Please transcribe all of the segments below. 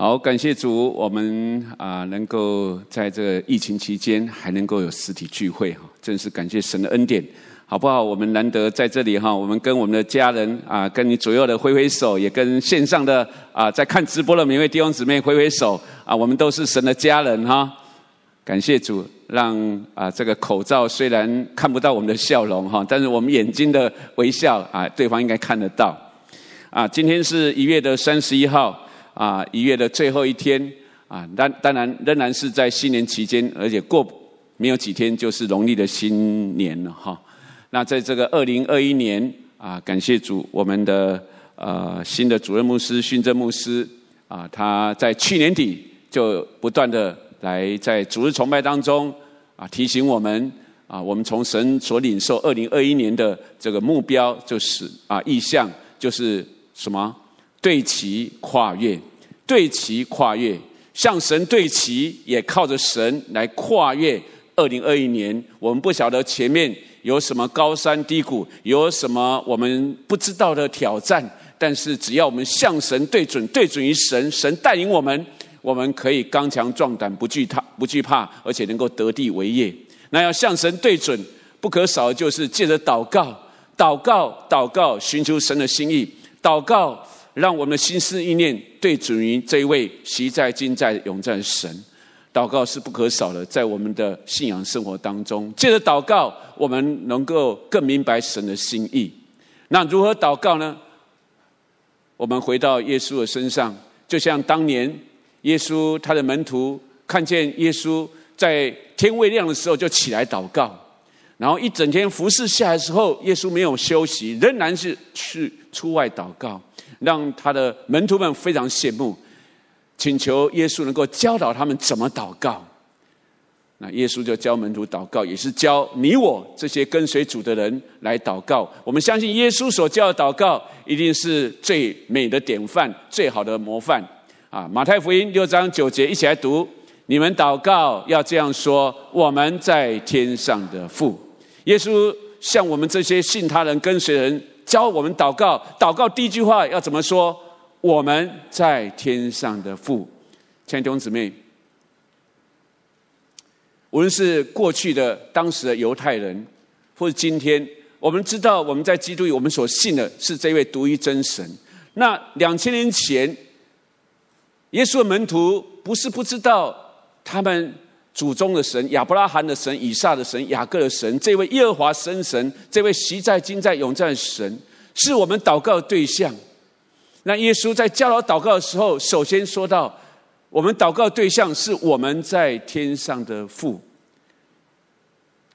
好，感谢主，我们啊能够在这个疫情期间还能够有实体聚会哈，真是感谢神的恩典，好不好？我们难得在这里哈，我们跟我们的家人啊，跟你左右的挥挥手，也跟线上的啊在看直播的每位弟兄姊妹挥挥手啊，我们都是神的家人哈。感谢主，让啊这个口罩虽然看不到我们的笑容哈，但是我们眼睛的微笑啊，对方应该看得到。啊，今天是一月的三十一号。啊，一月的最后一天啊，当当然仍然是在新年期间，而且过没有几天就是农历的新年了哈。那在这个二零二一年啊，感谢主，我们的呃新的主任牧师训正牧师啊，他在去年底就不断的来在主日崇拜当中啊提醒我们啊，我们从神所领受二零二一年的这个目标就是啊意向就是什么？对齐跨越，对齐跨越，向神对齐，也靠着神来跨越二零二一年。我们不晓得前面有什么高山低谷，有什么我们不知道的挑战，但是只要我们向神对准，对准于神，神带领我们，我们可以刚强壮胆，不惧怕，不惧怕，而且能够得地为业。那要向神对准，不可少的就是借着祷告，祷告，祷告，寻求神的心意，祷告。让我们的心思意念对准于这一位昔在、今在、永在的神，祷告是不可少的，在我们的信仰生活当中，借着祷告，我们能够更明白神的心意。那如何祷告呢？我们回到耶稣的身上，就像当年耶稣他的门徒看见耶稣在天未亮的时候就起来祷告，然后一整天服侍下来的时候，耶稣没有休息，仍然是去出外祷告。让他的门徒们非常羡慕，请求耶稣能够教导他们怎么祷告。那耶稣就教门徒祷告，也是教你我这些跟随主的人来祷告。我们相信耶稣所教的祷告一定是最美的典范，最好的模范。啊，马太福音六章九节，一起来读：你们祷告要这样说：我们在天上的父。耶稣向我们这些信他人、跟随人。教我们祷告，祷告第一句话要怎么说？我们在天上的父，亲爱的弟兄姊妹，无论是过去的当时的犹太人，或者今天，我们知道我们在基督里，我们所信的是这位独一真神。那两千年前，耶稣的门徒不是不知道他们。祖宗的神，亚伯拉罕的神，以撒的神，雅各的神，这位耶和华真神，这位昔在、今在、永在的神，是我们祷告的对象。那耶稣在教导祷告的时候，首先说到，我们祷告的对象是我们在天上的父，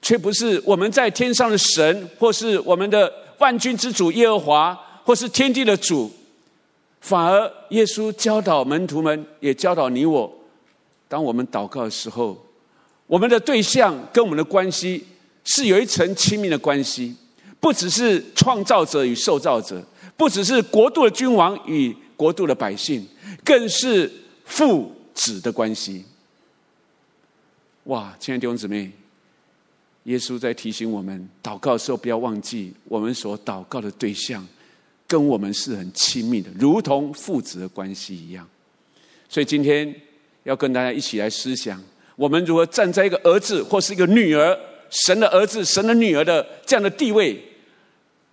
却不是我们在天上的神，或是我们的万军之主耶和华，或是天地的主。反而，耶稣教导门徒们，也教导你我，当我们祷告的时候。我们的对象跟我们的关系是有一层亲密的关系，不只是创造者与受造者，不只是国度的君王与国度的百姓，更是父子的关系。哇，亲爱的弟兄姊妹，耶稣在提醒我们，祷告的时候不要忘记，我们所祷告的对象跟我们是很亲密的，如同父子的关系一样。所以今天要跟大家一起来思想。我们如何站在一个儿子或是一个女儿，神的儿子、神的女儿的这样的地位，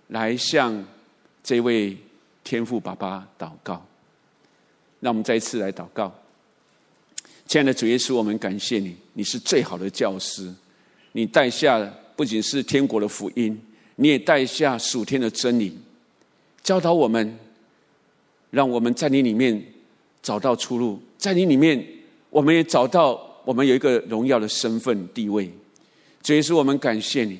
来向这位天父爸爸祷告？让我们再一次来祷告。亲爱的主耶稣，我们感谢你，你是最好的教师，你带下不仅是天国的福音，你也带下属天的真理，教导我们，让我们在你里面找到出路，在你里面，我们也找到。我们有一个荣耀的身份地位，主耶稣，我们感谢你，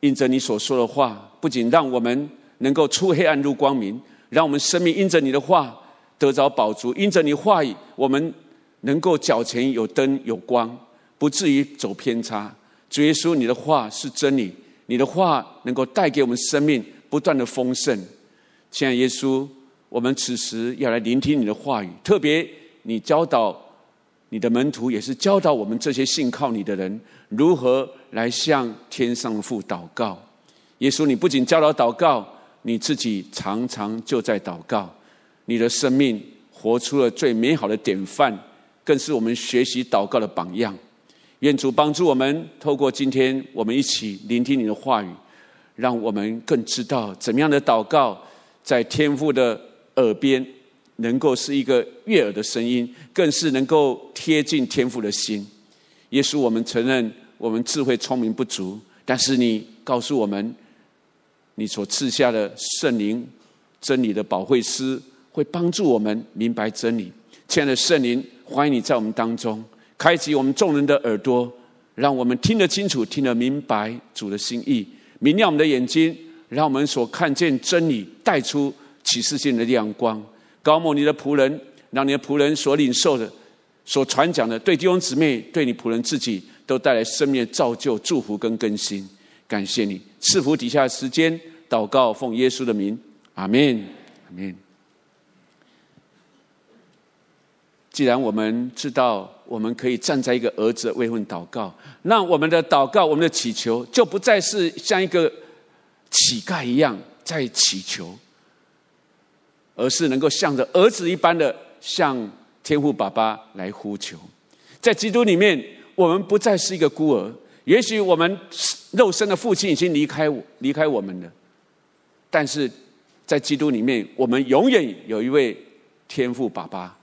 因着你所说的话，不仅让我们能够出黑暗入光明，让我们生命因着你的话得着宝足，因着你话语，我们能够脚前有灯有光，不至于走偏差。主耶稣，你的话是真理，你的话能够带给我们生命不断的丰盛。亲爱的耶稣，我们此时要来聆听你的话语，特别你教导。你的门徒也是教导我们这些信靠你的人如何来向天上的父祷告。耶稣，你不仅教导祷告，你自己常常就在祷告。你的生命活出了最美好的典范，更是我们学习祷告的榜样。愿主帮助我们，透过今天我们一起聆听你的话语，让我们更知道怎么样的祷告，在天父的耳边，能够是一个悦耳的声音，更是能够贴近天父的心。耶稣，我们承认我们智慧聪明不足，但是你告诉我们，你所赐下的圣灵，真理的保惠师。会帮助我们明白真理。亲爱的圣灵，欢迎你在我们当中开启我们众人的耳朵，让我们听得清楚、听得明白主的心意，明亮我们的眼睛，让我们所看见真理带出启示性的亮光。膏抹你的仆人，让你的仆人所领受的、所传讲的，对弟兄姊妹、对你仆人自己，都带来生命的造就、祝福跟更新。感谢你赐福底下的时间，祷告奉耶稣的名，阿门，阿门。既然我们知道我们可以站在一个儿子的位份祷告，那我们的祷告、我们的祈求就不再是像一个乞丐一样在祈求，而是能够像着儿子一般的向天父爸爸来呼求。在基督里面，我们不再是一个孤儿。也许我们肉身的父亲已经离开我离开我们了，但是在基督里面，我们永远有一位天父爸爸。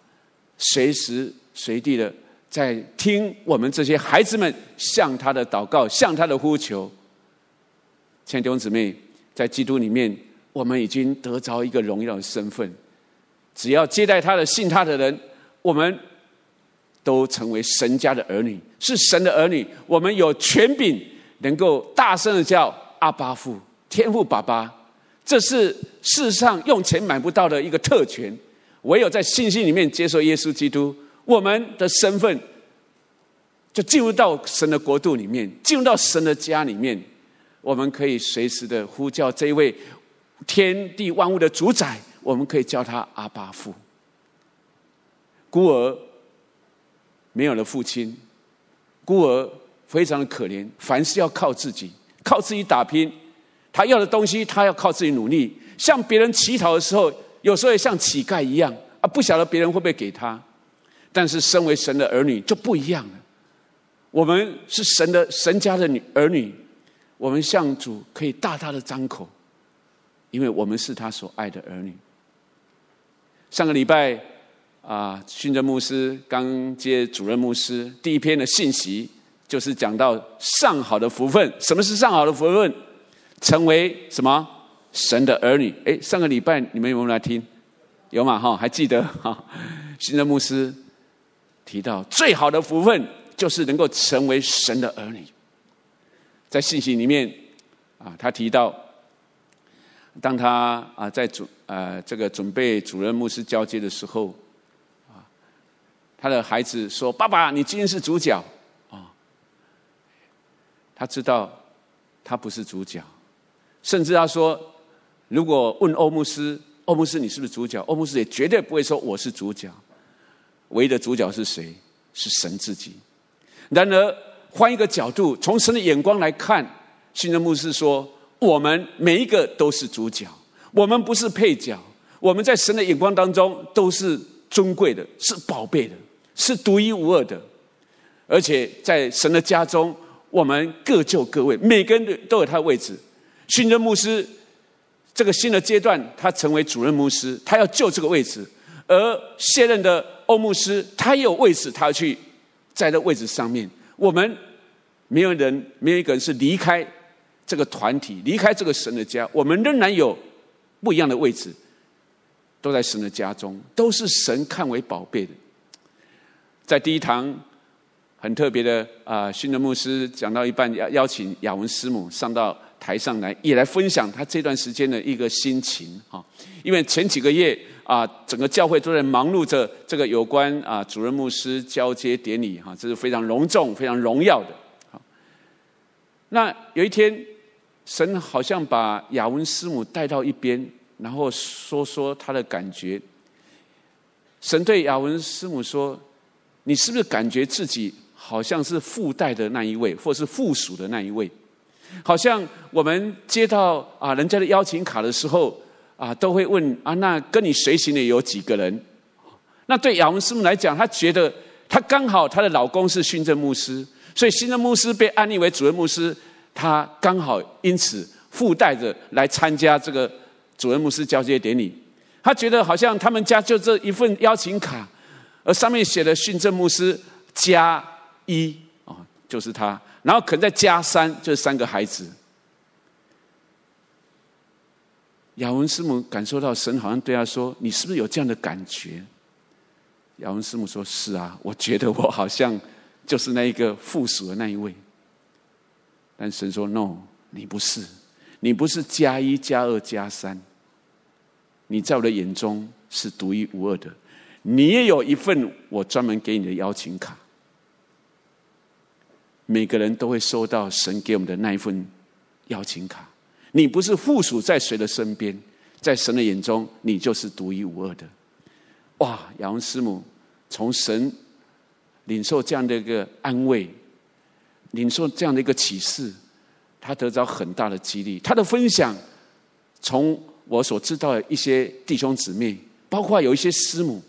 随时随地的在听我们这些孩子们向他的祷告，向他的呼求。亲爱的弟兄姊妹，在基督里面，我们已经得着一个荣耀的身份。只要接待他的、信他的人，我们都成为神家的儿女，是神的儿女。我们有权柄，能够大声的叫阿爸父、天父爸爸。这是世上用钱买不到的一个特权。唯有在信心里面接受耶稣基督，我们的身份就进入到神的国度里面，进入到神的家里面。我们可以随时的呼叫这一位天地万物的主宰，我们可以叫他阿巴父。孤儿没有了父亲，孤儿非常的可怜，凡事要靠自己，靠自己打拼。他要的东西，他要靠自己努力。向别人乞讨的时候。有时候也像乞丐一样啊，不晓得别人会不会给他。但是身为神的儿女就不一样了。我们是神的神家的女儿女，我们向主可以大大的张口，因为我们是他所爱的儿女。上个礼拜啊，训政牧师刚接主任牧师，第一篇的信息就是讲到上好的福分。什么是上好的福分？成为什么？神的儿女，哎，上个礼拜你们有没有来听？有吗？哈，还记得哈？新的牧师提到，最好的福分就是能够成为神的儿女。在信息里面啊，他提到，当他啊在主呃这个准备主任牧师交接的时候，啊，他的孩子说：“爸爸，你今天是主角啊！”他知道他不是主角，甚至他说。如果问欧牧师，欧牧师你是不是主角？欧牧师也绝对不会说我是主角。唯一的主角是谁？是神自己。然而换一个角度，从神的眼光来看，新的牧师说：我们每一个都是主角，我们不是配角。我们在神的眼光当中都是尊贵的，是宝贝的，是独一无二的。而且在神的家中，我们各就各位，每个人都有他的位置。新的牧师。这个新的阶段，他成为主任牧师，他要就这个位置；而现任的欧牧师，他也有位置，他要去在这位置上面。我们没有人，没有一个人是离开这个团体，离开这个神的家，我们仍然有不一样的位置，都在神的家中，都是神看为宝贝的。在第一堂很特别的啊，新的牧师讲到一半，邀邀请雅文师母上到。台上来也来分享他这段时间的一个心情啊，因为前几个月啊，整个教会都在忙碌着这个有关啊主任牧师交接典礼哈，这是非常隆重、非常荣耀的。好，那有一天，神好像把雅文师母带到一边，然后说说他的感觉。神对雅文师母说：“你是不是感觉自己好像是附带的那一位，或是附属的那一位？”好像我们接到啊人家的邀请卡的时候啊，都会问啊，那跟你随行的有几个人？那对亚文师母来讲，她觉得她刚好她的老公是训政牧师，所以训政牧师被安立为主任牧师，他刚好因此附带着来参加这个主任牧师交接典礼。他觉得好像他们家就这一份邀请卡，而上面写的训政牧师加一啊，就是他，然后可能再加三，就是三个孩子。雅文师母感受到神好像对他说：“你是不是有这样的感觉？”雅文师母说：“是啊，我觉得我好像就是那一个附属的那一位。”但神说：“No，你不是，你不是加一加二加三，你在我的眼中是独一无二的。你也有一份我专门给你的邀请卡。每个人都会收到神给我们的那一份邀请卡。”你不是附属在谁的身边，在神的眼中，你就是独一无二的。哇！雅文师母从神领受这样的一个安慰，领受这样的一个启示，他得到很大的激励。他的分享，从我所知道的一些弟兄姊妹，包括有一些师母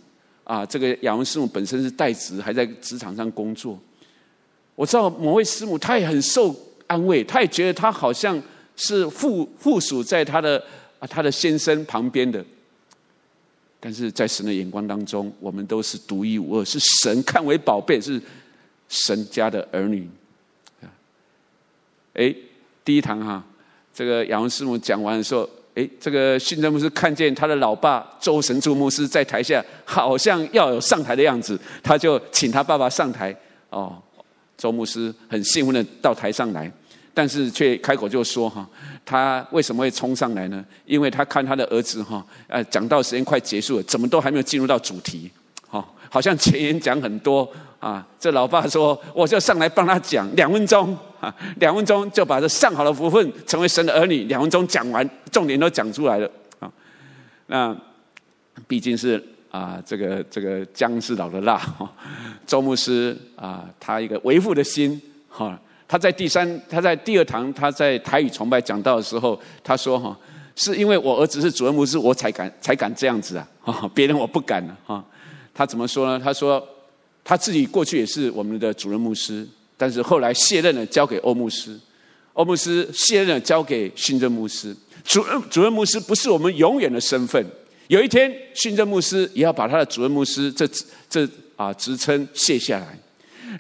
啊，这个亚文师母本身是代职，还在职场上工作。我知道某位师母，她也很受安慰，她也觉得她好像。是附附属在她的啊，她的先生旁边的，但是在神的眼光当中，我们都是独一无二，是神看为宝贝，是神家的儿女。哎，第一堂哈，这个雅文师母讲完的时候，哎，这个训政牧师看见他的老爸周神助牧师在台下，好像要有上台的样子，他就请他爸爸上台。哦，周牧师很兴奋的到台上来。但是却开口就说哈，他为什么会冲上来呢？因为他看他的儿子哈，呃，讲道时间快结束了，怎么都还没有进入到主题，好像前言讲很多啊。这老爸说，我就上来帮他讲两分钟啊，两分钟就把这上好的福分成为神的儿女，两分钟讲完，重点都讲出来了啊。那毕竟是啊，这个这个姜是老的辣哈，周牧师啊，他一个为父的心哈。他在第三，他在第二堂，他在台语崇拜讲到的时候，他说：“哈，是因为我儿子是主任牧师，我才敢才敢这样子啊！哈，别人我不敢了哈。”他怎么说呢？他说：“他自己过去也是我们的主任牧师，但是后来卸任了，交给欧牧师。欧牧师卸任了，交给训政牧师。主任主任牧师不是我们永远的身份。有一天，训政牧师也要把他的主任牧师这这啊职称卸下来。”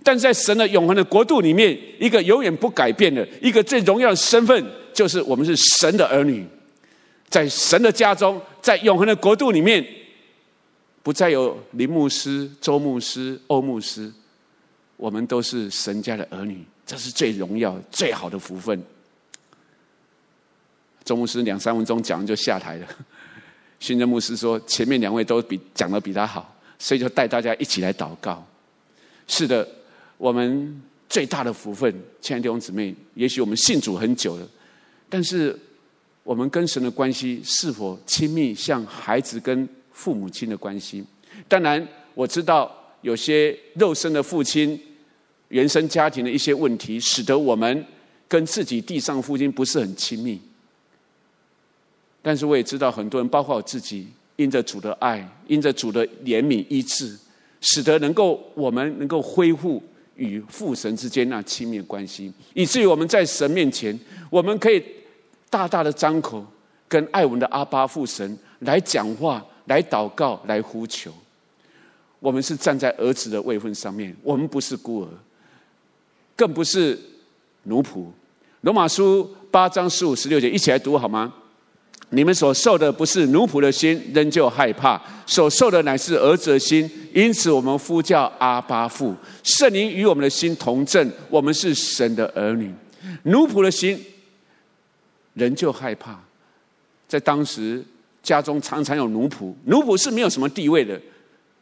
但在神的永恒的国度里面，一个永远不改变的、一个最荣耀的身份，就是我们是神的儿女。在神的家中，在永恒的国度里面，不再有林牧师、周牧师、欧牧师，我们都是神家的儿女，这是最荣耀、最好的福分。周牧师两三分钟讲完就下台了。训政牧师说：“前面两位都比讲得比他好，所以就带大家一起来祷告。”是的。我们最大的福分，亲爱的弟兄姊妹，也许我们信主很久了，但是我们跟神的关系是否亲密，像孩子跟父母亲的关系？当然，我知道有些肉身的父亲、原生家庭的一些问题，使得我们跟自己地上父亲不是很亲密。但是我也知道，很多人，包括我自己，因着主的爱，因着主的怜悯医治，使得能够我们能够恢复。与父神之间那亲密关系，以至于我们在神面前，我们可以大大的张口，跟爱我们的阿爸父神来讲话、来祷告、来呼求。我们是站在儿子的位分上面，我们不是孤儿，更不是奴仆。罗马书八章十五、十六节，一起来读好吗？你们所受的不是奴仆的心，仍旧害怕；所受的乃是儿子的心，因此我们呼叫阿巴父。圣灵与我们的心同证，我们是神的儿女。奴仆的心仍旧害怕。在当时家中常常有奴仆，奴仆是没有什么地位的，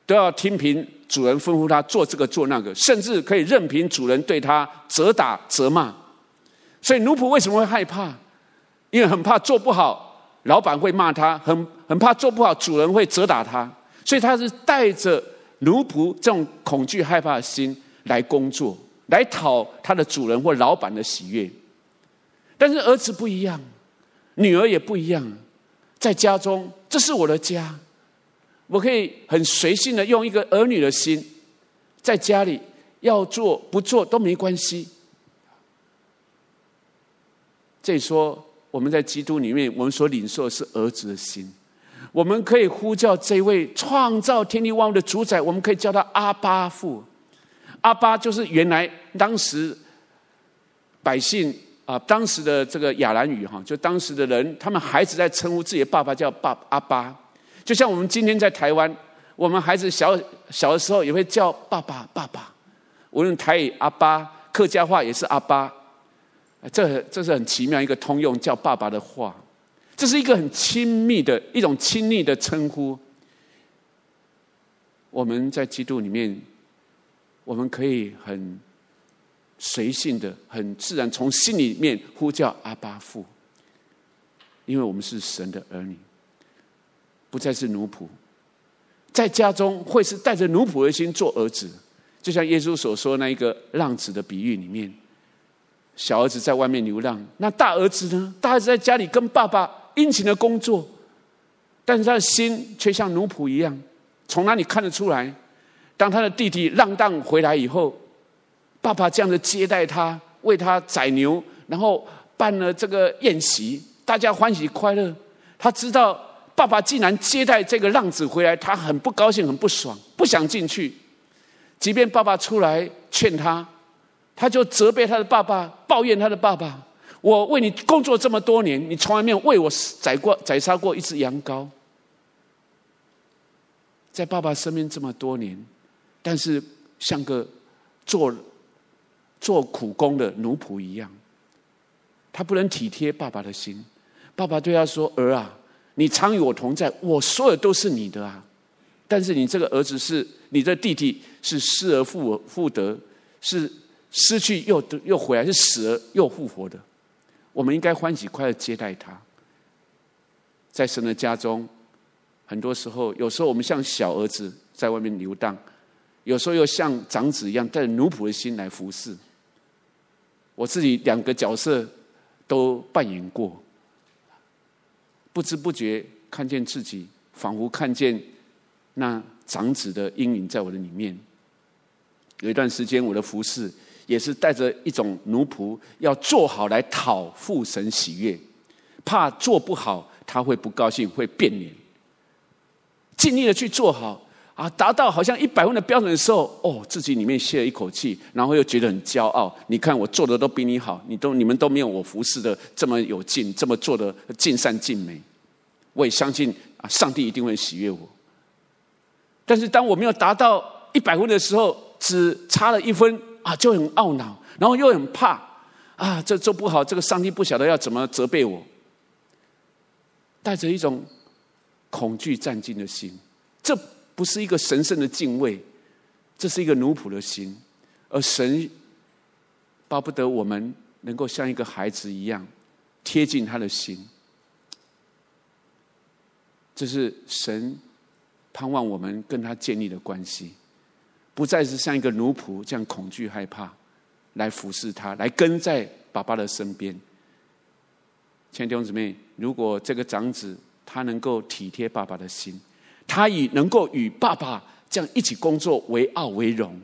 都要听凭主人吩咐他做这个做那个，甚至可以任凭主人对他责打责骂。所以奴仆为什么会害怕？因为很怕做不好。老板会骂他，很很怕做不好，主人会责打他，所以他是带着奴仆这种恐惧害怕的心来工作，来讨他的主人或老板的喜悦。但是儿子不一样，女儿也不一样，在家中，这是我的家，我可以很随性的用一个儿女的心，在家里要做不做都没关系。这里说我们在基督里面，我们所领受的是儿子的心，我们可以呼叫这位创造天地万物的主宰，我们可以叫他阿爸父。阿爸就是原来当时百姓啊，当时的这个亚兰语哈，就当时的人，他们孩子在称呼自己的爸爸叫爸阿巴。就像我们今天在台湾，我们孩子小小的时候也会叫爸爸爸爸，无论台语阿巴，客家话也是阿巴，这这是很奇妙一个通用叫爸爸的话，这是一个很亲密的一种亲昵的称呼。我们在基督里面，我们可以很随性的、很自然从心里面呼叫阿巴父，因为我们是神的儿女。不再是奴仆，在家中会是带着奴仆的心做儿子，就像耶稣所说那一个浪子的比喻里面，小儿子在外面流浪，那大儿子呢？大儿子在家里跟爸爸殷勤的工作，但是他的心却像奴仆一样。从哪里看得出来？当他的弟弟浪荡回来以后，爸爸这样的接待他，为他宰牛，然后办了这个宴席，大家欢喜快乐。他知道。爸爸竟然接待这个浪子回来，他很不高兴，很不爽，不想进去。即便爸爸出来劝他，他就责备他的爸爸，抱怨他的爸爸：“我为你工作这么多年，你从来没有为我宰过、宰杀过一只羊羔。”在爸爸身边这么多年，但是像个做做苦工的奴仆一样，他不能体贴爸爸的心。爸爸对他说：“儿啊。”你常与我同在，我所有都是你的啊！但是你这个儿子是你的弟弟，是失而复复得，是失去又又回来，是死而又复活的。我们应该欢喜快乐接待他。在神的家中，很多时候，有时候我们像小儿子在外面游荡，有时候又像长子一样带着奴仆的心来服侍。我自己两个角色都扮演过。不知不觉看见自己，仿佛看见那长子的阴影在我的里面。有一段时间，我的服侍也是带着一种奴仆要做好来讨父神喜悦，怕做不好他会不高兴，会变脸。尽力的去做好啊，达到好像一百分的标准的时候，哦，自己里面泄了一口气，然后又觉得很骄傲。你看我做的都比你好，你都你们都没有我服侍的这么有劲，这么做的尽善尽美。我也相信啊，上帝一定会喜悦我。但是当我没有达到一百分的时候，只差了一分啊，就很懊恼，然后又很怕啊，这做不好，这个上帝不晓得要怎么责备我，带着一种恐惧战兢的心。这不是一个神圣的敬畏，这是一个奴仆的心，而神巴不得我们能够像一个孩子一样贴近他的心。这是神盼望我们跟他建立的关系，不再是像一个奴仆这样恐惧害怕，来服侍他，来跟在爸爸的身边。亲爱的弟兄姊妹，如果这个长子他能够体贴爸爸的心，他以能够与爸爸这样一起工作为傲为荣，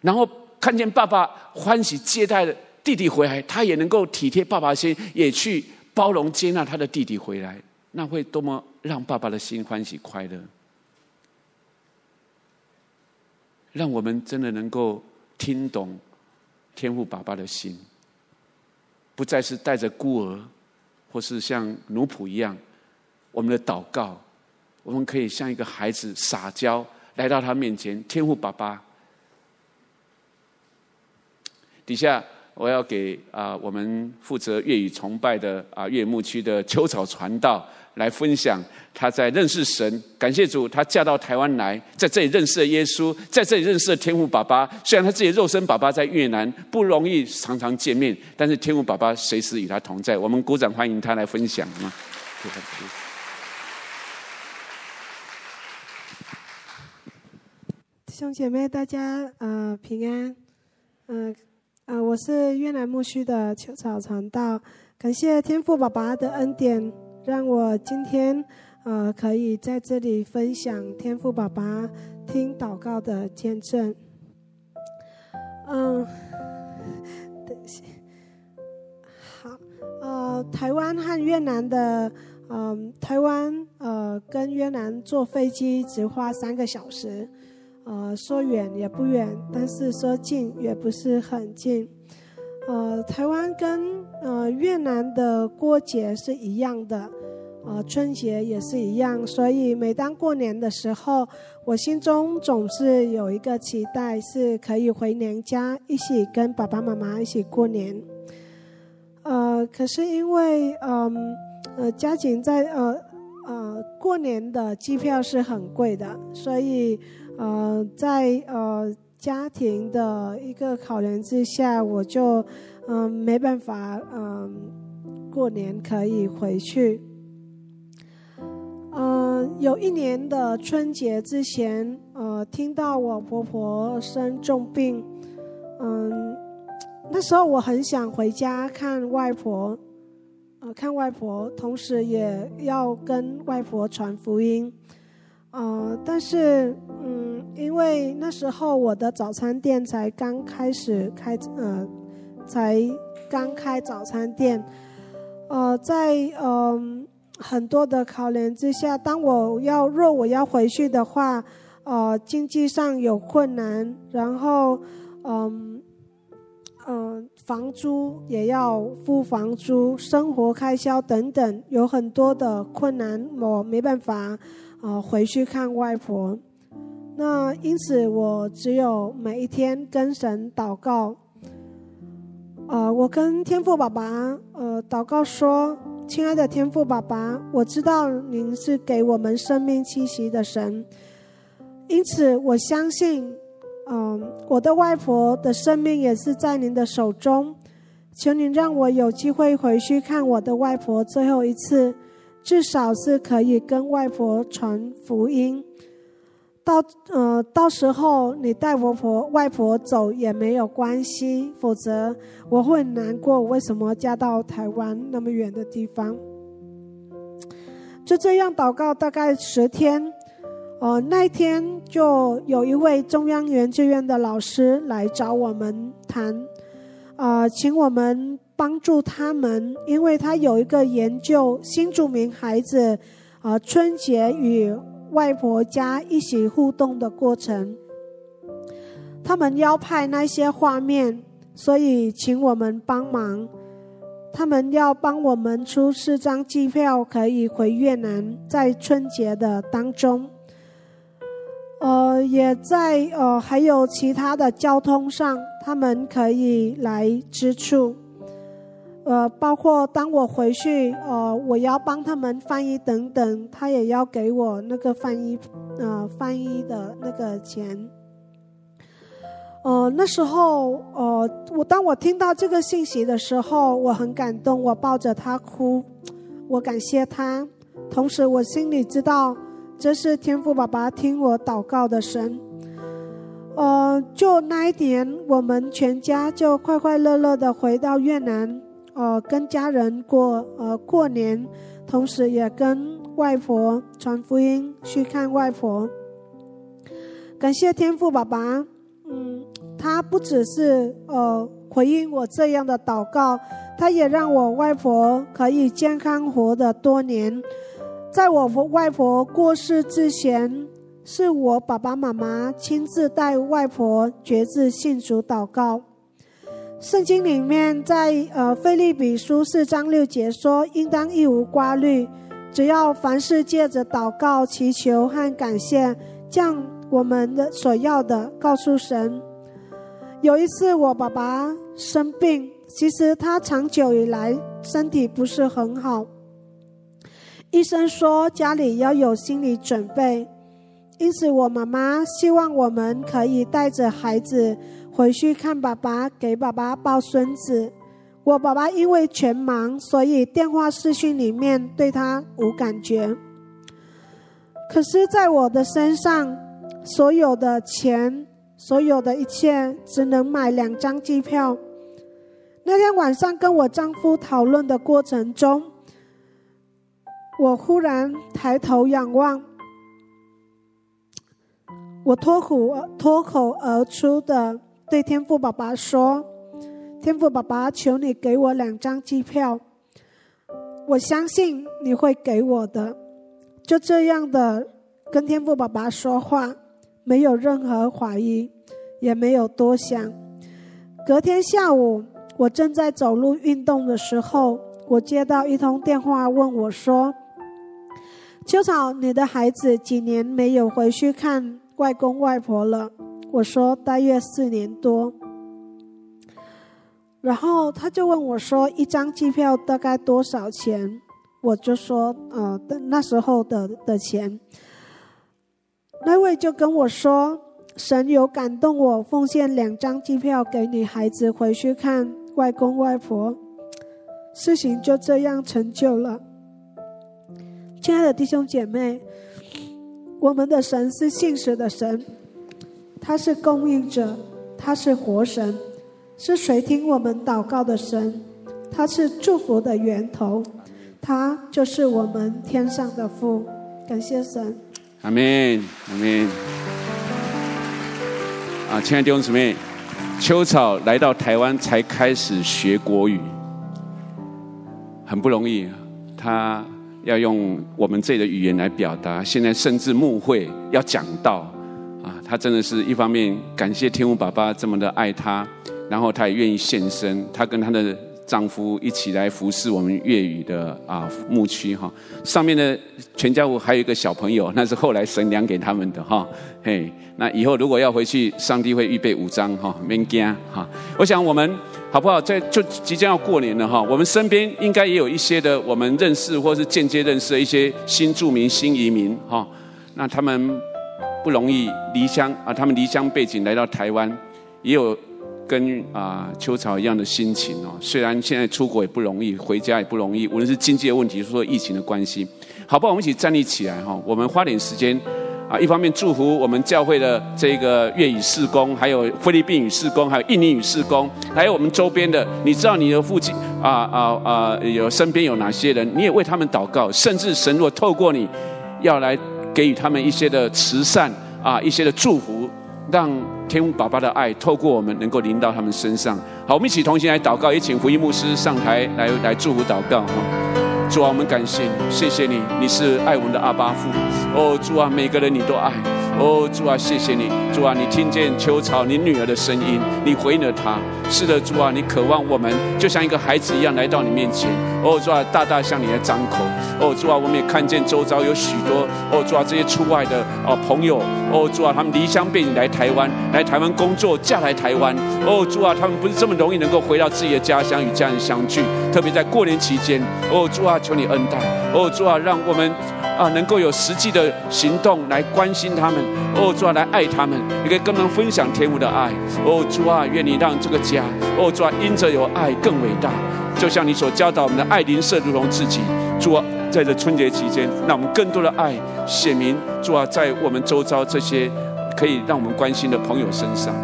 然后看见爸爸欢喜接待弟弟回来，他也能够体贴爸爸的心，也去包容接纳他的弟弟回来。那会多么让爸爸的心欢喜快乐！让我们真的能够听懂天父爸爸的心，不再是带着孤儿，或是像奴仆一样。我们的祷告，我们可以像一个孩子撒娇来到他面前，天父爸爸。底下我要给啊，我们负责粤语崇拜的啊，粤牧区的秋草传道。来分享他在认识神，感谢主，他嫁到台湾来，在这里认识了耶稣，在这里认识了天父爸爸。虽然他自己肉身爸爸在越南不容易常常见面，但是天父爸爸随时与他同在。我们鼓掌欢迎他来分享啊！兄姐妹，大家呃平安，嗯呃，呃我是越南牧区的秋草传道，感谢天父爸爸的恩典。让我今天，呃，可以在这里分享天父爸爸听祷告的见证。嗯，等一下，好，呃，台湾和越南的，嗯、台湾呃跟越南坐飞机只花三个小时，呃，说远也不远，但是说近也不是很近。呃，台湾跟呃越南的过节是一样的。呃，春节也是一样，所以每当过年的时候，我心中总是有一个期待，是可以回娘家，一起跟爸爸妈妈一起过年。呃，可是因为嗯呃，家境在呃呃过年的机票是很贵的，所以呃在呃家庭的一个考量之下，我就嗯、没办法嗯、过年可以回去。呃，有一年的春节之前，呃，听到我婆婆生重病，嗯、那时候我很想回家看外婆，呃，看外婆，同时也要跟外婆传福音，呃，但是，嗯，因为那时候我的早餐店才刚开始开，呃，才刚开早餐店，呃，在嗯。呃很多的考量之下，当我要若我要回去的话，呃，经济上有困难，然后，嗯，嗯、房租也要付房租，生活开销等等，有很多的困难，我没办法，呃，回去看外婆。那因此，我只有每一天跟神祷告。呃，我跟天父爸爸，呃，祷告说。亲爱的天父爸爸，我知道您是给我们生命气息的神，因此我相信，嗯，我的外婆的生命也是在您的手中。求您让我有机会回去看我的外婆最后一次，至少是可以跟外婆传福音。到呃，到时候你带我婆外婆走也没有关系，否则我会很难过。为什么嫁到台湾那么远的地方？就这样祷告大概十天，呃，那一天就有一位中央研究院的老师来找我们谈，呃，请我们帮助他们，因为他有一个研究新住民孩子，呃，春节与。外婆家一起互动的过程，他们要拍那些画面，所以请我们帮忙。他们要帮我们出四张机票，可以回越南，在春节的当中。呃，也在呃，还有其他的交通上，他们可以来支出。呃，包括当我回去，呃，我要帮他们翻译等等，他也要给我那个翻译，呃，翻译的那个钱。呃，那时候，呃，我当我听到这个信息的时候，我很感动，我抱着他哭，我感谢他，同时我心里知道这是天父爸爸听我祷告的神。呃，就那一年，我们全家就快快乐乐的回到越南。呃，跟家人过呃过年，同时也跟外婆传福音，去看外婆。感谢天父爸爸，嗯，他不只是呃回应我这样的祷告，他也让我外婆可以健康活得多年。在我外婆过世之前，是我爸爸妈妈亲自带外婆决志信主祷告。圣经里面在呃腓立比书四章六节说，应当一无挂虑，只要凡事借着祷告、祈求和感谢，将我们的所要的告诉神。有一次我爸爸生病，其实他长久以来身体不是很好，医生说家里要有心理准备，因此我妈妈希望我们可以带着孩子。回去看爸爸，给爸爸抱孙子。我爸爸因为全忙，所以电话视讯里面对他无感觉。可是，在我的身上，所有的钱，所有的一切，只能买两张机票。那天晚上跟我丈夫讨论的过程中，我忽然抬头仰望，我脱口脱口而出的对天父爸爸说：“天父爸爸，求你给我两张机票，我相信你会给我的。”就这样的跟天父爸爸说话，没有任何怀疑，也没有多想。隔天下午，我正在走路运动的时候，我接到一通电话，问我说：“秋草，你的孩子几年没有回去看外公外婆了？”我说：“大约四年多。”然后他就问我说：“一张机票大概多少钱？”我就说：“呃，那时候的的钱。”那位就跟我说：“神有感动我，奉献两张机票给你孩子回去看外公外婆。”事情就这样成就了。亲爱的弟兄姐妹，我们的神是信实的神，他是供应者，他是活神，是谁听我们祷告的神，他是祝福的源头，他就是我们天上的父。感谢神。阿门，阿门。啊，亲爱的弟兄姊妹，秋草来到台湾才开始学国语。很不容易，他要用我们这里的语言来表达。现在甚至牧会要讲到，他真的是一方面感谢天父爸爸这么的爱他，然后他也愿意献身，他跟他的丈夫一起来服侍我们粤语的啊牧区哈。上面的全家福还有一个小朋友，那是后来神量给他们的哈。嘿，那以后如果要回去，上帝会预备五张哈，免惊哈。我想我们。好不好？在就即将要过年了哈，我们身边应该也有一些的我们认识或是间接认识的一些新住民、新移民哈。那他们不容易离乡啊，他们离乡背井来到台湾，也有跟啊秋草一样的心情哦。虽然现在出国也不容易，回家也不容易，无论是经济的问题，说疫情的关系，好不好？我们一起站立起来哈，我们花点时间。啊，一方面祝福我们教会的这个粤语事工，还有菲律宾语事工，还有印尼语事工，还有我们周边的，你知道你的父亲啊啊啊，有身边有哪些人，你也为他们祷告，甚至神若透过你，要来给予他们一些的慈善啊，一些的祝福，让天父爸爸的爱透过我们能够临到他们身上。好，我们一起同心来祷告，也请福音牧师上台来来祝福祷告哈。主啊，我们感谢你，谢谢你，你是爱我们的阿爸父。哦，主啊，每个人你都爱。哦，主啊，谢谢你，主啊，你听见秋草你女儿的声音，你回应了她。是的，主啊，你渴望我们就像一个孩子一样来到你面前。哦，主啊，大大向你来张口。哦，主啊，我们也看见周遭有许多哦，主啊，这些出外的哦朋友。哦，主啊，他们离乡背井来台湾，来台湾工作，嫁来台湾。哦，主啊，他们不是这么容易能够回到自己的家乡与家人相聚，特别在过年期间。哦，主啊，求你恩待。哦，主啊，让我们啊能够有实际的行动来关心他们。哦，主啊，来爱他们，也可以跟他们分享天父的爱。哦，主啊，愿你让这个家，哦，主啊，因着有爱更伟大，就像你所教导我们的爱邻舍如同自己。主啊，在这春节期间，让我们更多的爱显明。主啊，在我们周遭这些可以让我们关心的朋友身上。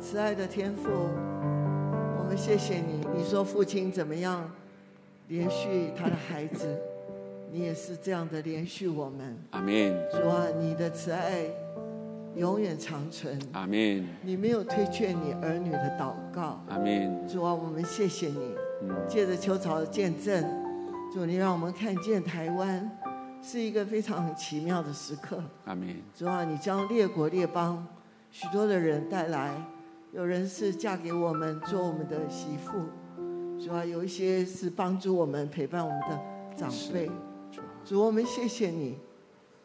慈爱的天父，我们谢谢你。你说父亲怎么样连续他的孩子？你也是这样的连续我们，阿门。主啊，你的慈爱永远长存，阿门。你没有推却你儿女的祷告，阿门。主啊，我们谢谢你，借着秋草的见证，主你让我们看见台湾是一个非常奇妙的时刻，阿门。主啊，你将列国列邦许多的人带来，有人是嫁给我们做我们的媳妇，主啊，有一些是帮助我们陪伴我们的长辈。主，我们谢谢你，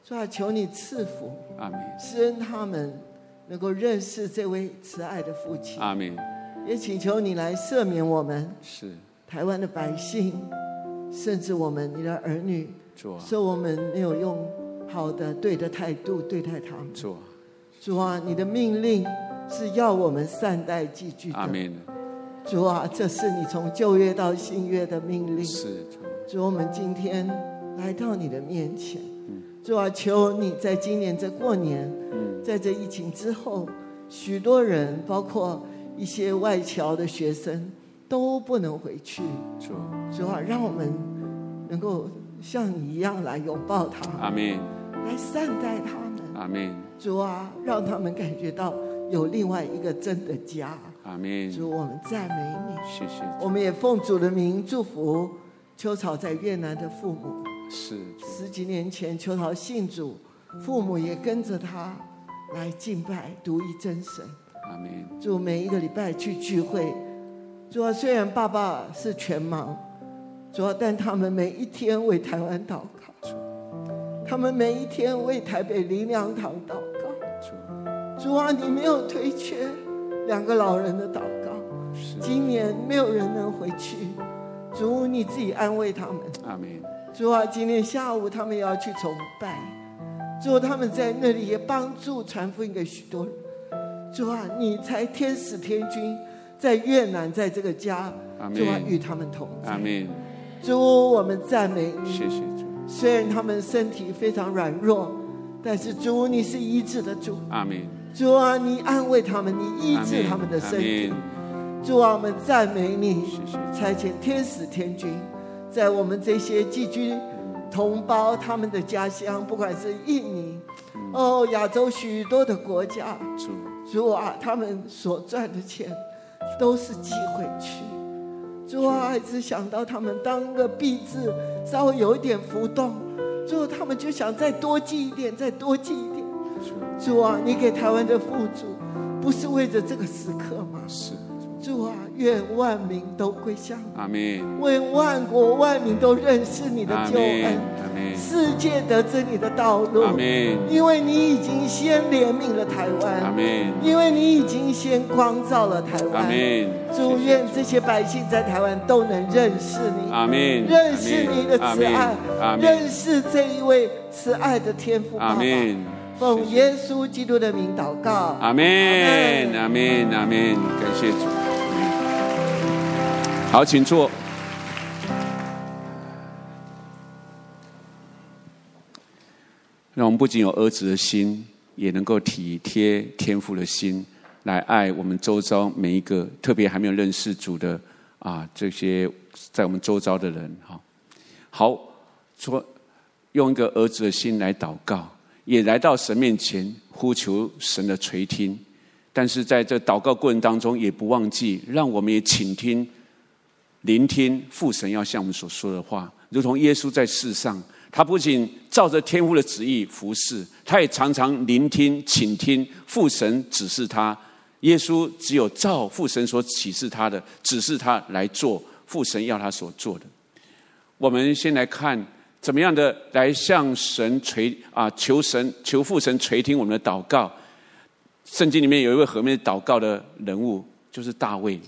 主啊，求你赐福，阿门。施恩他们能够认识这位慈爱的父亲，阿门。也请求你来赦免我们，是台湾的百姓，甚至我们你的儿女，主啊，说我们没有用好的对的态度对待他们，主啊，主啊，你的命令是要我们善待寄居的，阿门。主啊，这是你从旧约到新约的命令，是主。我们今天。来到你的面前，主啊，求你在今年这过年，在这疫情之后，许多人，包括一些外侨的学生，都不能回去。主，主啊，让我们能够像你一样来拥抱他们，阿门，来善待他们，阿门。主啊，让他们感觉到有另外一个真的家，阿门。主，我们赞美你，谢谢。我们也奉主的名祝福秋草在越南的父母。是十几年前，秋草信主，父母也跟着他来敬拜独一真神。阿门。主每一个礼拜去聚会，主啊，虽然爸爸是全盲，主啊，但他们每一天为台湾祷告，他们每一天为台北林良堂祷告。主啊，你没有推却两个老人的祷告。今年没有人能回去，主你自己安慰他们。阿门。主啊，今天下午他们也要去崇拜，主他们在那里也帮助传福音给许多人。主啊，你才天使天君在越南，在这个家，主啊与他们同在。阿门。主，我们赞美你。谢谢主。虽然他们身体非常软弱，但是主你是医治的主。阿门。主啊，你安慰他们，你医治他们的身体。主啊，我们赞美你。差遣天使天君。在我们这些寄居同胞，他们的家乡，不管是印尼，哦，亚洲许多的国家，主，主啊，他们所赚的钱都是寄回去。主啊，一直想到他们当个币制稍微有一点浮动，主，他们就想再多寄一点，再多寄一点。主啊，你给台湾的富足，不是为着这个时刻吗？是。主啊，愿万民都归向你。阿门。愿万国万民都认识你的救恩。阿门。世界得知你的道路。阿门。因为你已经先怜悯了台湾。阿门。因为你已经先光照了台湾。阿门。祝愿这些百姓在台湾都能认识你。阿门。认识你的慈爱。阿门。认识这一位慈爱的天父爸爸。阿门。奉耶稣基督的名祷告。阿门。阿门。阿门。感谢主。好，请坐。让我们不仅有儿子的心，也能够体贴天父的心，来爱我们周遭每一个特别还没有认识主的啊，这些在我们周遭的人。哈，好，说用一个儿子的心来祷告，也来到神面前呼求神的垂听。但是在这祷告过程当中，也不忘记让我们也倾听。聆听父神要向我们所说的话，如同耶稣在世上，他不仅照着天父的旨意服侍，他也常常聆听、倾听父神指示他。耶稣只有照父神所启示他的，指示他来做父神要他所做的。我们先来看怎么样的来向神垂啊，求神求父神垂听我们的祷告。圣经里面有一位很有名祷告的人物，就是大卫。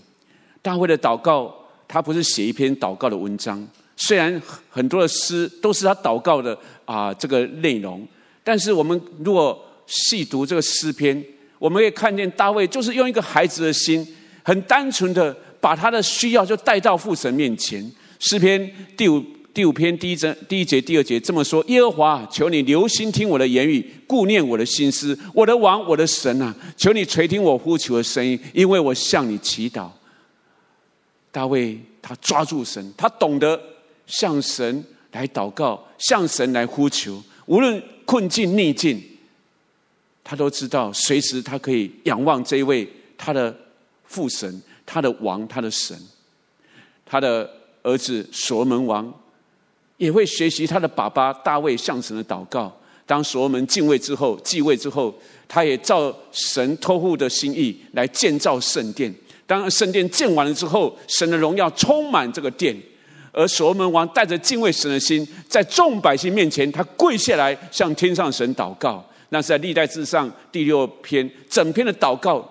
大卫的祷告。他不是写一篇祷告的文章，虽然很多的诗都是他祷告的啊这个内容，但是我们如果细读这个诗篇，我们可以看见大卫就是用一个孩子的心，很单纯的把他的需要就带到父神面前。诗篇第五第五篇第一章第一节第二节这么说：耶和华，求你留心听我的言语，顾念我的心思，我的王，我的神啊，求你垂听我呼求的声音，因为我向你祈祷。大卫他抓住神，他懂得向神来祷告，向神来呼求。无论困境逆境，他都知道随时他可以仰望这一位他的父神、他的王、他的神。他的儿子所门王也会学习他的爸爸大卫向神的祷告。当所罗门敬畏之后、继位之后，他也照神托付的心意来建造圣殿。当圣殿建完了之后，神的荣耀充满这个殿，而所罗门王带着敬畏神的心，在众百姓面前，他跪下来向天上神祷告。那是在历代志上第六篇，整篇的祷告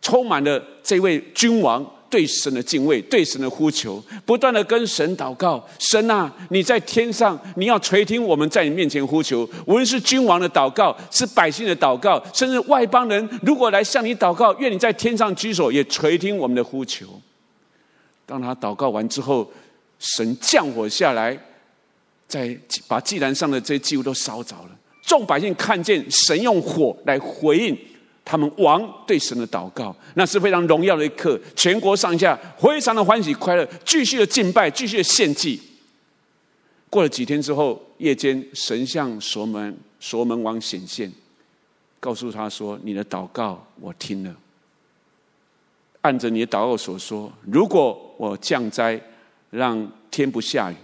充满了这位君王。对神的敬畏，对神的呼求，不断的跟神祷告。神啊，你在天上，你要垂听我们在你面前呼求。无论是君王的祷告，是百姓的祷告，甚至外邦人如果来向你祷告，愿你在天上居所，也垂听我们的呼求。当他祷告完之后，神降火下来，在把祭坛上的这些祭物都烧着了。众百姓看见神用火来回应他们王对神的祷告，那是非常荣耀的一刻。全国上下非常的欢喜快乐，继续的敬拜，继续的献祭。过了几天之后，夜间神向所门所门王显现，告诉他说：“你的祷告我听了，按着你的祷告所说，如果我降灾，让天不下雨，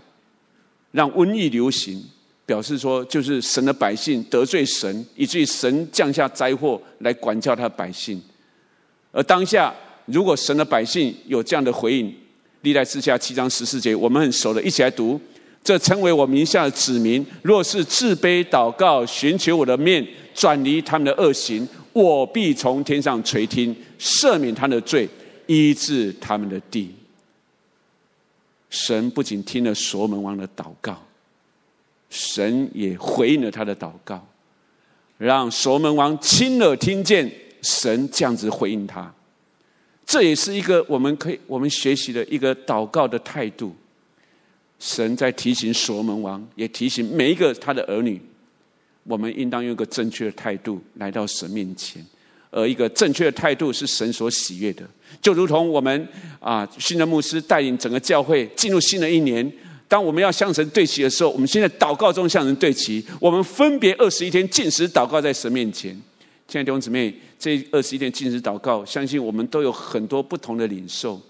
让瘟疫流行。”表示说，就是神的百姓得罪神，以至于神降下灾祸来管教他的百姓。而当下，如果神的百姓有这样的回应，历代志下七章十四节，我们很熟的，一起来读：这称为我名下的子民，若是自卑祷告，寻求我的面，转离他们的恶行，我必从天上垂听，赦免他们的罪，医治他们的地。神不仅听了所门王的祷告。神也回应了他的祷告，让所罗门王亲耳听见神这样子回应他。这也是一个我们可以我们学习的一个祷告的态度。神在提醒所罗门王，也提醒每一个他的儿女，我们应当用一个正确的态度来到神面前，而一个正确的态度是神所喜悦的。就如同我们啊，新的牧师带领整个教会进入新的一年。当我们要向神对齐的时候，我们现在祷告中向神对齐。我们分别二十一天禁食祷告在神面前。亲爱的弟兄姊妹，这二十一天禁食祷告，相信我们都有很多不同的领受。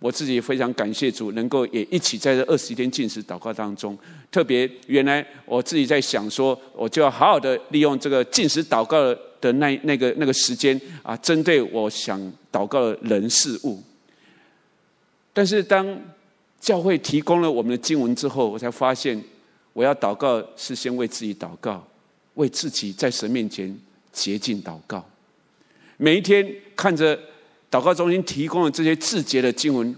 我自己也非常感谢主，能够也一起在这二十一天禁食祷告当中。特别原来我自己在想说，我就要好好的利用这个禁食祷告的那那个那个时间啊，针对我想祷告的人事物。但是当教会提供了我们的经文之后，我才发现，我要祷告是先为自己祷告，为自己在神面前洁净祷告。每一天看着祷告中心提供的这些字节的经文，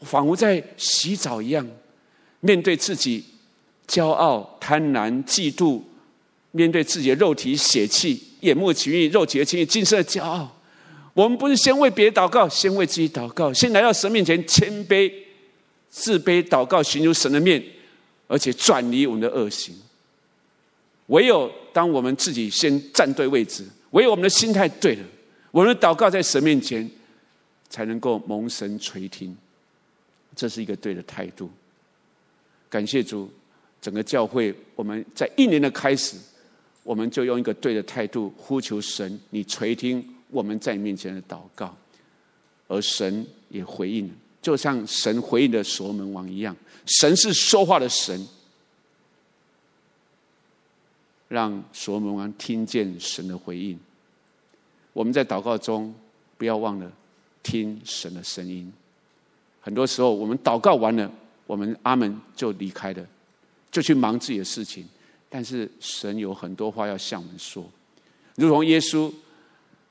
仿佛在洗澡一样，面对自己骄傲、贪婪、嫉妒，面对自己的肉体血气、眼目情欲、肉体的情欲、今生的骄傲。我们不是先为别人祷告，先为自己祷告，先来到神面前谦卑。自卑祷告，寻求神的面，而且转离我们的恶行。唯有当我们自己先站对位置，唯有我们的心态对了，我们的祷告在神面前才能够蒙神垂听。这是一个对的态度。感谢主，整个教会我们在一年的开始，我们就用一个对的态度呼求神，你垂听我们在你面前的祷告，而神也回应了。就像神回应的所罗门王一样，神是说话的神，让所罗门王听见神的回应。我们在祷告中不要忘了听神的声音。很多时候我们祷告完了，我们阿门就离开了，就去忙自己的事情。但是神有很多话要向我们说，如同耶稣，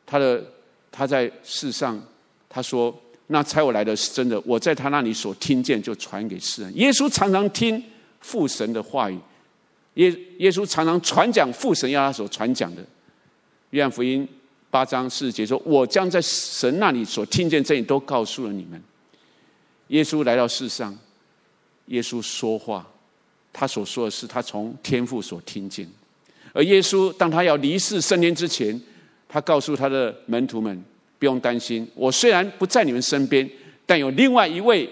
他的他在世上他说。那差我来的是真的，我在他那里所听见就传给世人。耶稣常常听父神的话语，耶耶稣常常传讲父神要他所传讲的。约翰福音八章四节说：“我将在神那里所听见这里都告诉了你们。”耶稣来到世上，耶稣说话，他所说的是他从天父所听见。而耶稣当他要离世升天之前，他告诉他的门徒们。不用担心，我虽然不在你们身边，但有另外一位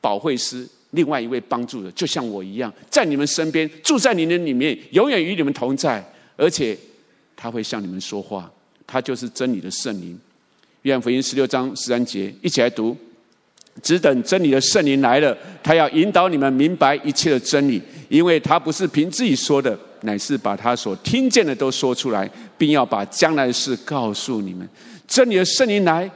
保惠师，另外一位帮助的，就像我一样，在你们身边，住在你们里面，永远与你们同在，而且他会向你们说话，他就是真理的圣灵。约翰福音十六章十三节，一起来读：只等真理的圣灵来了，他要引导你们明白一切的真理，因为他不是凭自己说的，乃是把他所听见的都说出来，并要把将来的事告诉你们。真理的圣灵来，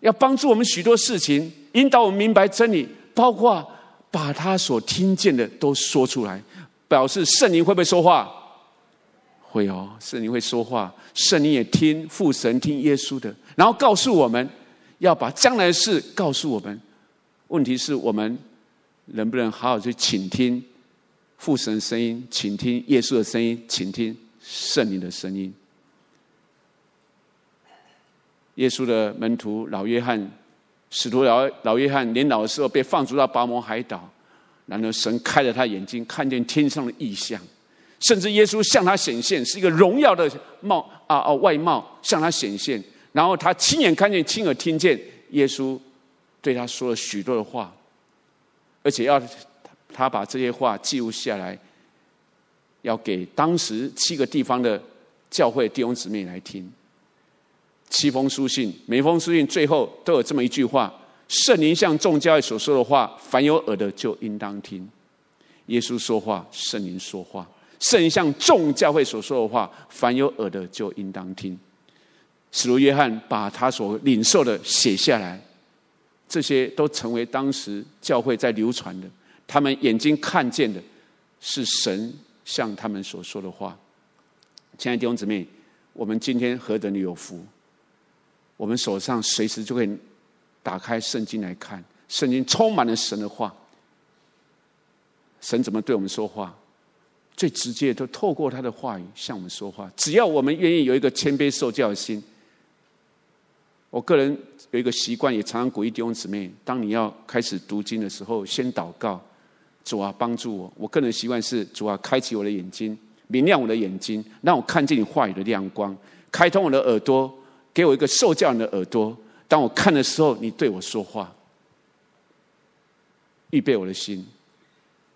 要帮助我们许多事情，引导我们明白真理，包括把他所听见的都说出来，表示圣灵会不会说话？会哦，圣灵会说话，圣灵也听父神听耶稣的，然后告诉我们要把将来的事告诉我们。问题是我们能不能好好去倾听父神的声音，倾听耶稣的声音，倾听圣灵的声音？耶稣的门徒老约翰，使徒老老约翰年老的时候被放逐到拔摩海岛，然后神开了他眼睛，看见天上的异象。甚至耶稣向他显现，是一个荣耀的貌啊啊外貌向他显现，然后他亲眼看见、亲耳听见耶稣对他说了许多的话，而且要他把这些话记录下来，要给当时七个地方的教会弟兄姊妹来听。七封书信，每封书信最后都有这么一句话：圣灵向众教会所说的话，凡有耳的就应当听。耶稣说话，圣灵说话。圣灵向众教会所说的话，凡有耳的就应当听。使徒约翰把他所领受的写下来，这些都成为当时教会在流传的。他们眼睛看见的，是神向他们所说的话。亲爱的弟兄姊妹，我们今天何等的有福！我们手上随时就可以打开圣经来看，圣经充满了神的话。神怎么对我们说话？最直接都透过他的话语向我们说话。只要我们愿意有一个谦卑受教的心，我个人有一个习惯，也常常鼓励弟兄姊妹：当你要开始读经的时候，先祷告，主啊，帮助我。我个人习惯是：主啊，开启我的眼睛，明亮我的眼睛，让我看见你话语的亮光，开通我的耳朵。给我一个受教人的耳朵，当我看的时候，你对我说话，预备我的心。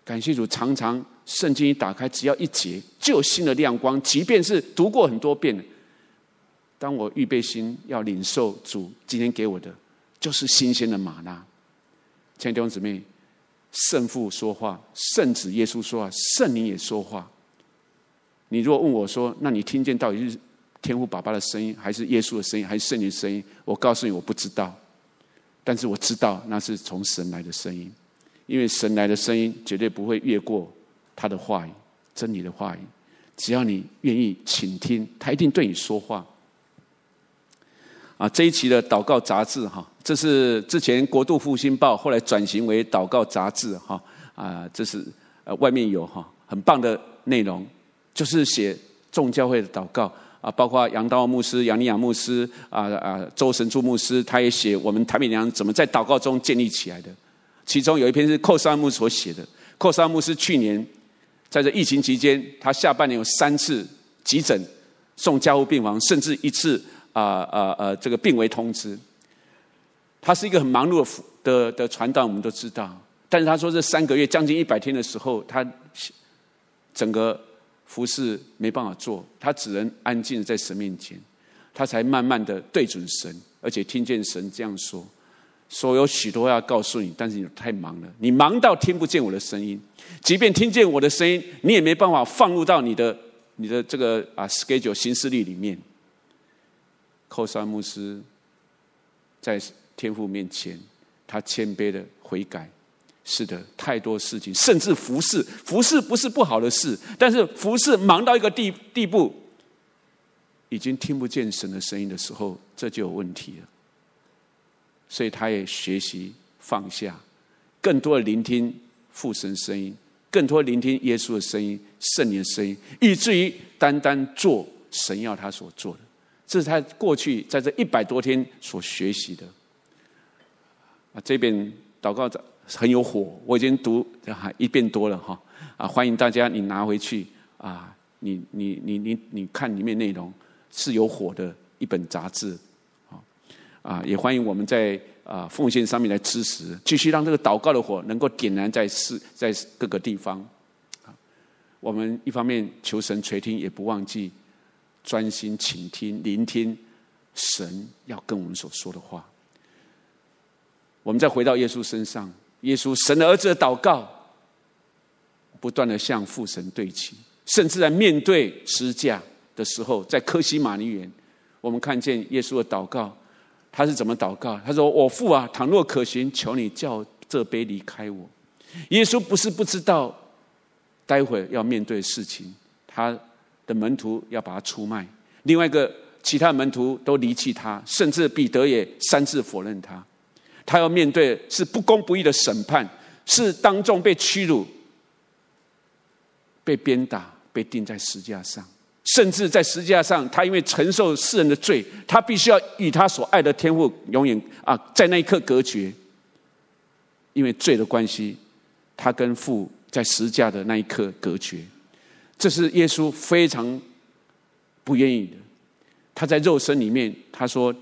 感谢主，常常圣经一打开，只要一节就有新的亮光，即便是读过很多遍。当我预备心要领受主今天给我的，就是新鲜的吗哪。亲爱的弟兄姊妹，圣父说话，圣子耶稣说话，圣灵也说话。你如果问我说，那你听见到底是？天父爸爸的声音，还是耶稣的声音，还是圣灵的声音？我告诉你，我不知道。但是我知道，那是从神来的声音，因为神来的声音绝对不会越过他的话语，真理的话语。只要你愿意倾听，他一定对你说话。啊，这一期的祷告杂志哈，这是之前国度复兴报，后来转型为祷告杂志哈。啊，这是呃外面有哈很棒的内容，就是写众教会的祷告。啊，包括杨道牧师、杨尼亚牧师啊啊，周神柱牧师，他也写我们台北娘怎么在祷告中建立起来的。其中有一篇是寇沙牧师所写的。寇沙牧师去年在这疫情期间，他下半年有三次急诊送加护病房，甚至一次啊啊啊这个病危通知。他是一个很忙碌的的的传道，我们都知道。但是他说这三个月将近一百天的时候，他整个。服侍没办法做，他只能安静在神面前，他才慢慢的对准神，而且听见神这样说：说有许多要告诉你，但是你太忙了，你忙到听不见我的声音。即便听见我的声音，你也没办法放入到你的你的这个啊 schedule 行事历里面。寇沙牧师在天父面前，他谦卑的悔改。是的，太多事情，甚至服侍，服侍不是不好的事，但是服侍忙到一个地地步，已经听不见神的声音的时候，这就有问题了。所以他也学习放下，更多的聆听父神声音，更多聆听耶稣的声音、圣灵的声音，以至于单单做神要他所做的。这是他过去在这一百多天所学习的。啊，这边祷告者。很有火，我已经读一遍多了哈啊！欢迎大家，你拿回去啊！你你你你你看里面内容是有火的一本杂志啊啊！也欢迎我们在啊奉献上面来支持，继续让这个祷告的火能够点燃在世在各个地方啊！我们一方面求神垂听，也不忘记专心倾听、聆听神要跟我们所说的话。我们再回到耶稣身上。耶稣神的儿子的祷告，不断的向父神对齐，甚至在面对十架的时候，在科西马尼园，我们看见耶稣的祷告，他是怎么祷告？他说：“我父啊，倘若可行，求你叫这杯离开我。”耶稣不是不知道，待会要面对事情，他的门徒要把他出卖，另外一个其他门徒都离弃他，甚至彼得也三次否认他。他要面对是不公不义的审判，是当众被屈辱、被鞭打、被钉在十架上，甚至在十架上，他因为承受世人的罪，他必须要与他所爱的天父永远啊，在那一刻隔绝，因为罪的关系，他跟父在十架的那一刻隔绝。这是耶稣非常不愿意的。他在肉身里面，他说：“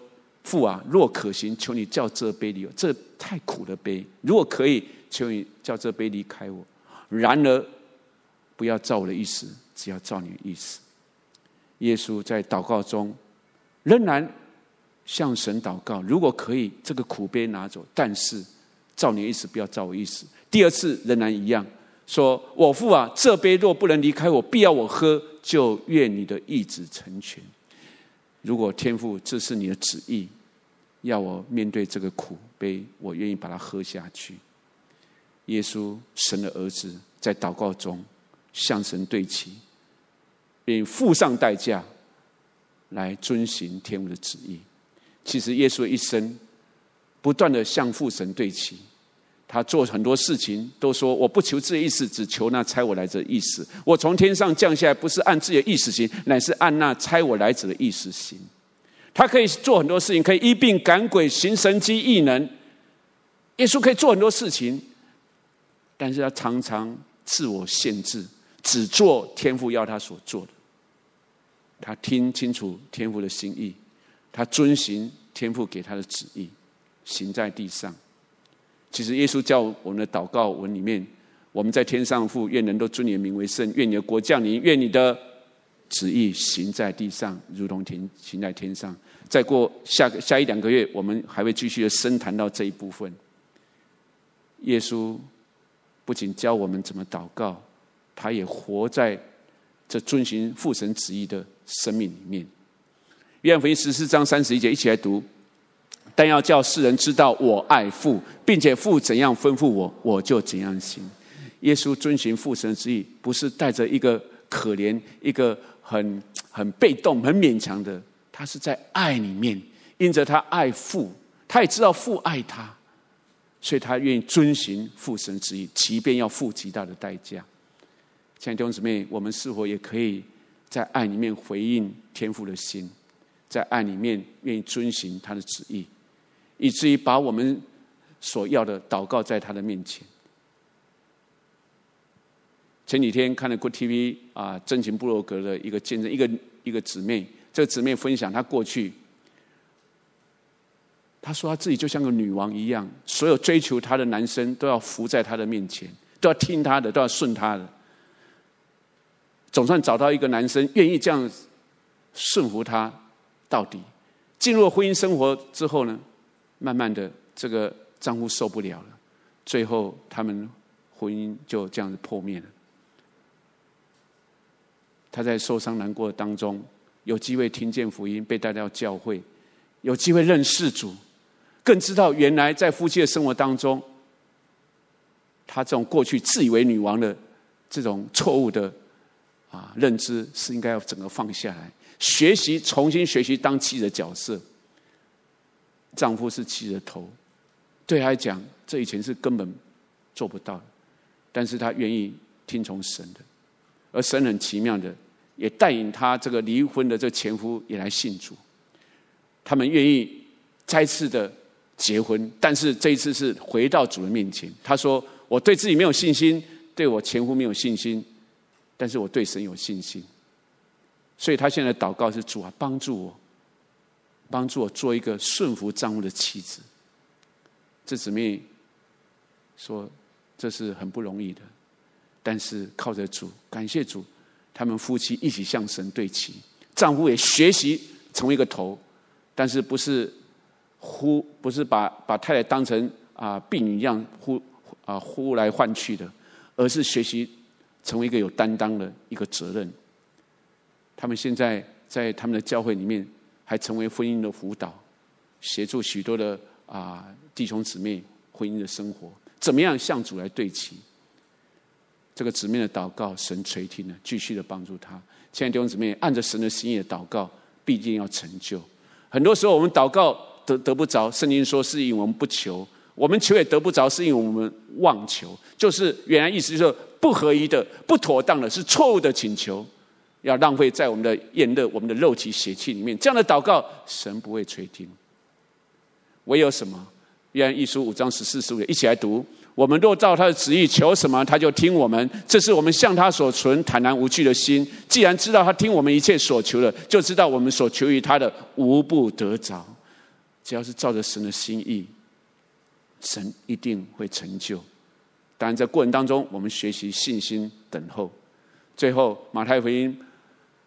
父啊，若可行，求你叫这杯离我。这太苦的杯，如果可以，求你叫这杯离开我。然而，不要照我的意思，只要照你的意思。”耶稣在祷告中仍然向神祷告：“如果可以，这个苦杯拿走，但是照你的意思，不要照我意思。”第二次仍然一样，说：“我父啊，这杯若不能离开我，必要我喝，就愿你的意志成全。”如果天父，这是你的旨意，要我面对这个苦杯，我愿意把它喝下去。耶稣，神的儿子，在祷告中向神对齐，并付上代价来遵行天父的旨意。其实，耶稣一生不断的向父神对齐。他做很多事情，都说我不求自己意思，只求那差我来者的意思。我从天上降下来，不是按自己的意思行，乃是按那差我来者的意思行。他可以做很多事情，可以医病赶鬼、行神迹异能。耶稣可以做很多事情，但是他常常自我限制，只做天父要他所做的。他听清楚天父的心意，他遵行天父给他的旨意，行在地上。其实耶稣教我们的祷告文里面，我们在天上父，愿人都尊你的名为圣，愿你的国降临，愿你的旨意行在地上，如同天行在天上。再过下下一两个月，我们还会继续的深谈到这一部分。耶稣不仅教我们怎么祷告，他也活在这遵循父神旨意的生命里面。约翰福音十四章三十一节，一起来读。但要叫世人知道我爱父，并且父怎样吩咐我，我就怎样行。耶稣遵循父神之意，不是带着一个可怜、一个很很被动、很勉强的，他是在爱里面，因着他爱父，他也知道父爱他，所以他愿意遵循父神之意，即便要付极大的代价。亲爱的弟兄姊妹，我们是否也可以在爱里面回应天父的心，在爱里面愿意遵循他的旨意？以至于把我们所要的祷告在他的面前。前几天看了国 TV 啊，真情部落格的一个见证，一个一个姊妹，这个姊妹分享她过去，她说她自己就像个女王一样，所有追求她的男生都要服在她的面前，都要听她的，都要顺她的。总算找到一个男生愿意这样顺服她到底。进入了婚姻生活之后呢？慢慢的，这个丈夫受不了了，最后他们婚姻就这样子破灭了。他在受伤难过当中，有机会听见福音，被带到教会，有机会认识主，更知道原来在夫妻的生活当中，他这种过去自以为女王的这种错误的啊认知，是应该要整个放下来，学习重新学习当妻的角色。丈夫是妻子的头，对他来讲，这以前是根本做不到的，但是他愿意听从神的，而神很奇妙的，也带领他这个离婚的这个前夫也来信主，他们愿意再次的结婚，但是这一次是回到主的面前。他说：“我对自己没有信心，对我前夫没有信心，但是我对神有信心。”所以他现在祷告是主啊，帮助我。帮助我做一个顺服丈夫的妻子。这姊妹说：“这是很不容易的，但是靠着主，感谢主，他们夫妻一起向神对齐。丈夫也学习成为一个头，但是不是呼，不是把把太太当成啊婢女一样呼啊呼来唤去的，而是学习成为一个有担当的一个责任。他们现在在他们的教会里面。”还成为婚姻的辅导，协助许多的啊弟兄姊妹婚姻的生活，怎么样向主来对齐？这个姊妹的祷告，神垂听了，继续的帮助他。亲爱的弟兄姊妹，按着神的心意的祷告，必定要成就。很多时候我们祷告得得不着，圣经说是因为我们不求，我们求也得不着，是因为我们妄求，就是原来意思就是不合宜的、不妥当的，是错误的请求。要浪费在我们的宴乐、我们的肉体血气里面，这样的祷告神不会垂听。唯有什么？约翰一书五章十四十五节，一起来读：我们若照他的旨意求什么，他就听我们。这是我们向他所存坦然无惧的心。既然知道他听我们一切所求的，就知道我们所求于他的无不得着。只要是照着神的心意，神一定会成就。当然，在过程当中，我们学习信心等候。最后，马太福音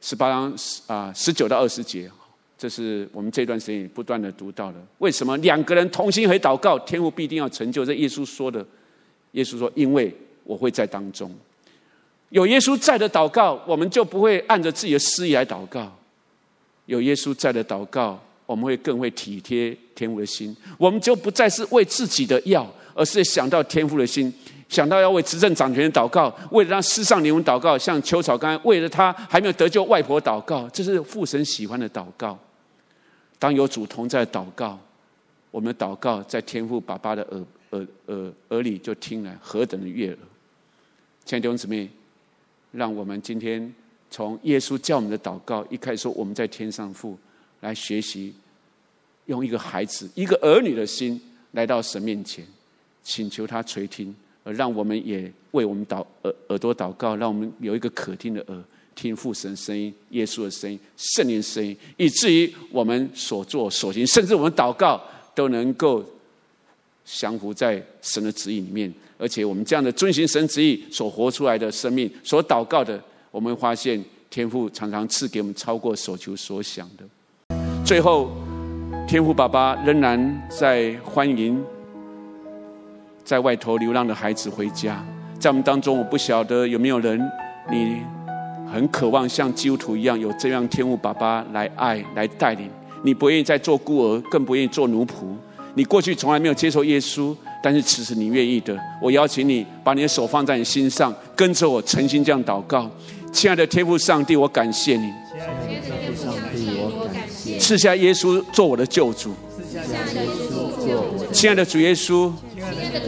十八章啊十九到二十节。这是我们这段时间不断的读到的。为什么两个人同心合祷告，天父必定要成就？这耶稣说的。耶稣说：“因为我会在当中，有耶稣在的祷告，我们就不会按着自己的私意来祷告。有耶稣在的祷告，我们会更会体贴天父的心。我们就不再是为自己的要，而是想到天父的心，想到要为执政掌权祷告，为了让世上灵魂祷告，像秋草刚为了他还没有得救外婆祷告，这是父神喜欢的祷告。”当有主同在祷告，我们的祷告在天父爸爸的耳耳耳耳里就听来，何等的悦耳！亲爱的弟兄姊妹，让我们今天从耶稣教我们的祷告一开始说，我们在天上父来学习，用一个孩子、一个儿女的心来到神面前，请求他垂听，让我们也为我们祷耳耳朵祷告，让我们有一个可听的耳。听父神声音、耶稣的声音、圣灵声音，以至于我们所做所行，甚至我们祷告都能够降服在神的旨意里面。而且我们这样的遵循神旨意所活出来的生命，所祷告的，我们发现天父常常赐给我们超过所求所想的。最后，天父爸爸仍然在欢迎在外头流浪的孩子回家。在我们当中，我不晓得有没有人你。很渴望像基督徒一样有这样天父爸爸来爱来带领你，不愿意再做孤儿，更不愿意做奴仆。你过去从来没有接受耶稣，但是此时你愿意的。我邀请你把你的手放在你心上，跟着我诚心这样祷告。亲爱的天父上帝，我感谢你。亲爱的天父上帝，我感谢。赐下耶稣做我的救主。赐下耶稣做我的。亲爱的主耶稣，亲爱的主耶稣，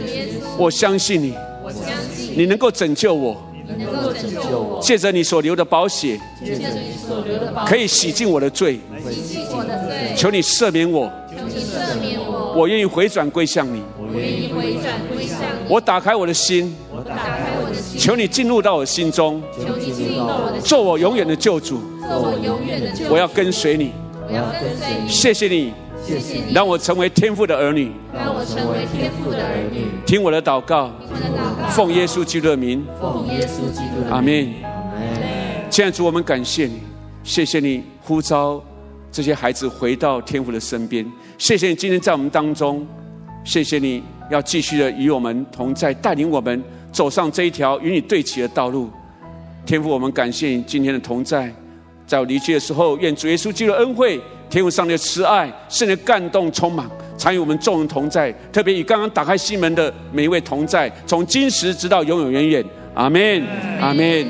我相信你，我相信。你能够拯救我。能够拯救我，借着你所流的宝血，借着你所流的宝血，可以洗净我的罪，洗净我的罪，求你赦免我，求你赦免我，我愿意回转归向你，我愿意回转归向你，我打开我的心，我打开我的心，求你进入到我心中，求你进入到我的，做我永远的救主，做我永远的救主，我要跟随你，我要跟随你，谢谢你。谢谢你，让我成为天父的儿女，让我成为天父的儿女，听我的祷告，奉耶稣基督的名，奉耶稣基督的名，阿门，阿门。亲爱的主，我们感谢你，谢谢你呼召这些孩子回到天父的身边，谢谢你今天在我们当中，谢谢你要继续的与我们同在，带领我们走上这一条与你对齐的道路。天父，我们感谢你今天的同在，在我离去的时候，愿主耶稣基督的恩惠。天父上帝的慈爱，圣灵感动充满，常与我们众人同在。特别与刚刚打开心门的每一位同在，从今时直到永永远远。阿门，阿门。